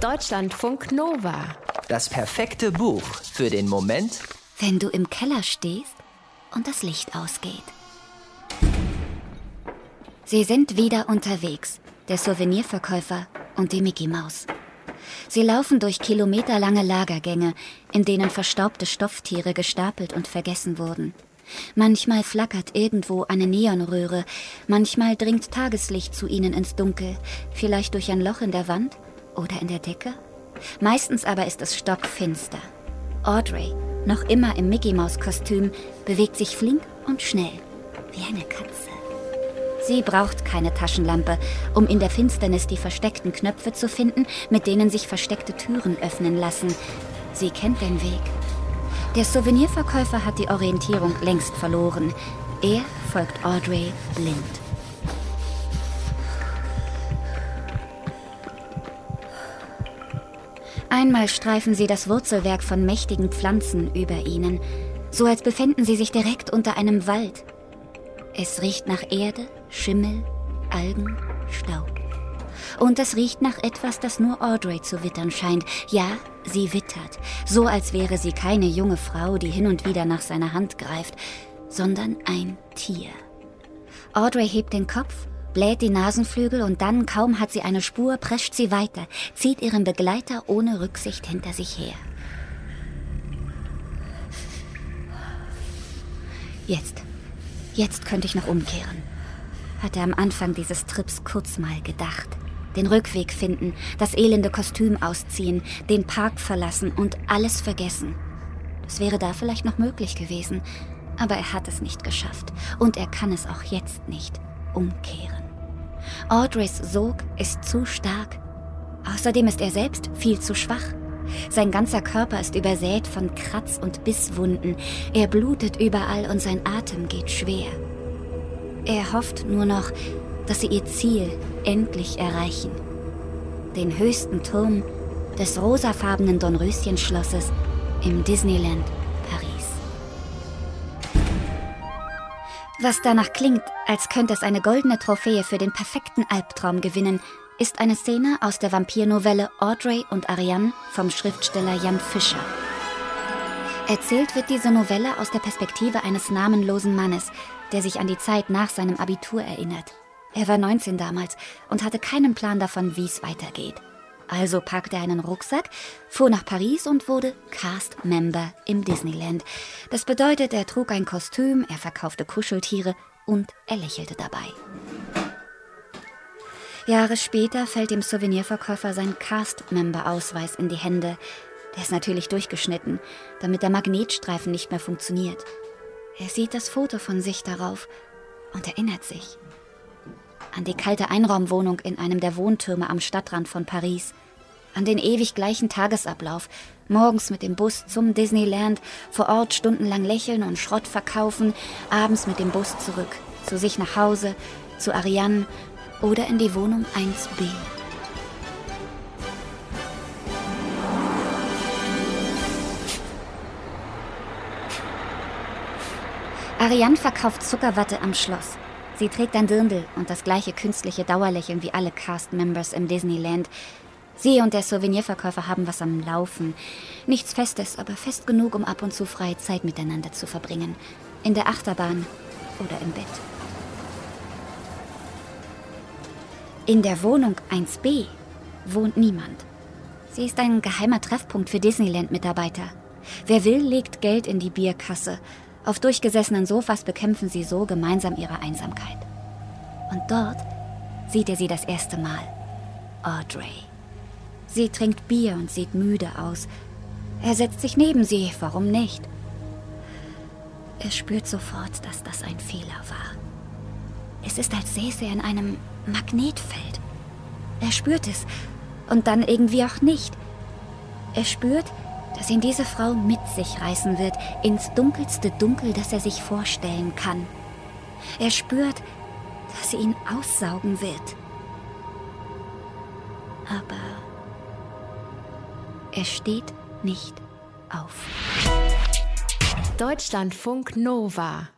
Deutschlandfunk Nova. Das perfekte Buch für den Moment, wenn du im Keller stehst und das Licht ausgeht. Sie sind wieder unterwegs, der Souvenirverkäufer und die Mickey Maus. Sie laufen durch kilometerlange Lagergänge, in denen verstaubte Stofftiere gestapelt und vergessen wurden. Manchmal flackert irgendwo eine Neonröhre, manchmal dringt Tageslicht zu ihnen ins Dunkel, vielleicht durch ein Loch in der Wand oder in der Decke. Meistens aber ist es stockfinster. Audrey, noch immer im Mickey-Maus-Kostüm, bewegt sich flink und schnell, wie eine Katze. Sie braucht keine Taschenlampe, um in der Finsternis die versteckten Knöpfe zu finden, mit denen sich versteckte Türen öffnen lassen. Sie kennt den Weg. Der Souvenirverkäufer hat die Orientierung längst verloren. Er folgt Audrey blind. Einmal streifen sie das Wurzelwerk von mächtigen Pflanzen über ihnen, so als befänden sie sich direkt unter einem Wald. Es riecht nach Erde, Schimmel, Algen, Staub. Und es riecht nach etwas, das nur Audrey zu wittern scheint. Ja, sie wittert, so als wäre sie keine junge Frau, die hin und wieder nach seiner Hand greift, sondern ein Tier. Audrey hebt den Kopf, bläht die Nasenflügel und dann, kaum hat sie eine Spur, prescht sie weiter, zieht ihren Begleiter ohne Rücksicht hinter sich her. Jetzt, jetzt könnte ich noch umkehren, hat er am Anfang dieses Trips kurz mal gedacht den Rückweg finden, das elende Kostüm ausziehen, den Park verlassen und alles vergessen. Das wäre da vielleicht noch möglich gewesen, aber er hat es nicht geschafft und er kann es auch jetzt nicht umkehren. Audreys Sog ist zu stark. Außerdem ist er selbst viel zu schwach. Sein ganzer Körper ist übersät von Kratz- und Bisswunden. Er blutet überall und sein Atem geht schwer. Er hofft nur noch, dass sie ihr Ziel endlich erreichen. Den höchsten Turm des rosafarbenen Dornröschenschlosses im Disneyland Was danach klingt, als könnte es eine goldene Trophäe für den perfekten Albtraum gewinnen, ist eine Szene aus der Vampirnovelle Audrey und Ariane vom Schriftsteller Jan Fischer. Erzählt wird diese Novelle aus der Perspektive eines namenlosen Mannes, der sich an die Zeit nach seinem Abitur erinnert. Er war 19 damals und hatte keinen Plan davon, wie es weitergeht. Also packte er einen Rucksack, fuhr nach Paris und wurde Cast-Member im Disneyland. Das bedeutet, er trug ein Kostüm, er verkaufte Kuscheltiere und er lächelte dabei. Jahre später fällt dem Souvenirverkäufer sein Cast-Member-Ausweis in die Hände. Der ist natürlich durchgeschnitten, damit der Magnetstreifen nicht mehr funktioniert. Er sieht das Foto von sich darauf und erinnert sich an die kalte Einraumwohnung in einem der Wohntürme am Stadtrand von Paris, an den ewig gleichen Tagesablauf, morgens mit dem Bus zum Disneyland, vor Ort stundenlang lächeln und Schrott verkaufen, abends mit dem Bus zurück, zu sich nach Hause, zu Ariane oder in die Wohnung 1b. Ariane verkauft Zuckerwatte am Schloss. Sie trägt ein Dirndl und das gleiche künstliche Dauerlächeln wie alle Cast-Members im Disneyland. Sie und der Souvenirverkäufer haben was am Laufen. Nichts Festes, aber fest genug, um ab und zu freie Zeit miteinander zu verbringen. In der Achterbahn oder im Bett. In der Wohnung 1b wohnt niemand. Sie ist ein geheimer Treffpunkt für Disneyland-Mitarbeiter. Wer will, legt Geld in die Bierkasse auf durchgesessenen Sofas bekämpfen sie so gemeinsam ihre Einsamkeit. Und dort sieht er sie das erste Mal. Audrey. Sie trinkt Bier und sieht müde aus. Er setzt sich neben sie, warum nicht? Er spürt sofort, dass das ein Fehler war. Es ist, als säße er in einem Magnetfeld. Er spürt es und dann irgendwie auch nicht. Er spürt, dass ihn diese Frau mit sich reißen wird, ins dunkelste Dunkel, das er sich vorstellen kann. Er spürt, dass sie ihn aussaugen wird. Aber er steht nicht auf. Deutschlandfunk Nova